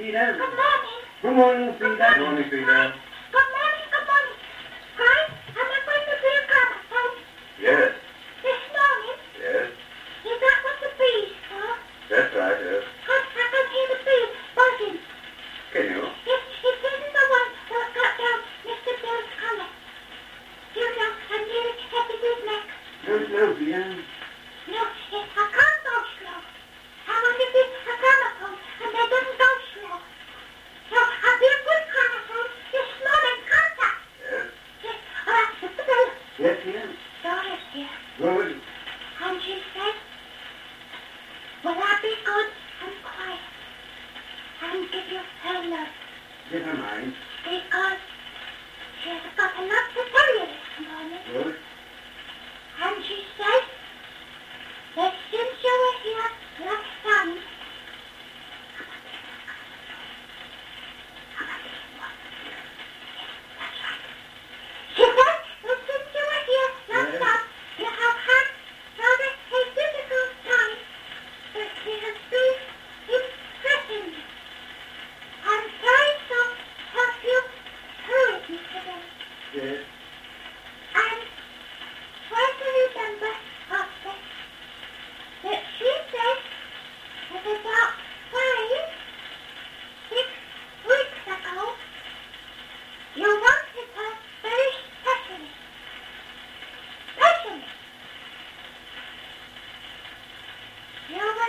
Peter. Good morning. Good morning, Frida. Good morning, Good morning, good morning. Hi, a? Yes. This morning? Yes. Is that the? That's right, yes. I, I can hear the bees buzzing. Can you? It, it isn't the one that got down Mr. Bill's I'm. No, no, No. worry. How'd you say? Well, I'll be good and quiet. And give you hell love. Never mind.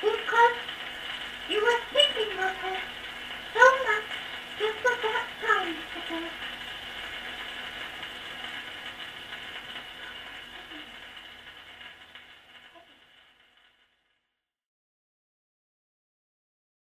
because you were thinking of her.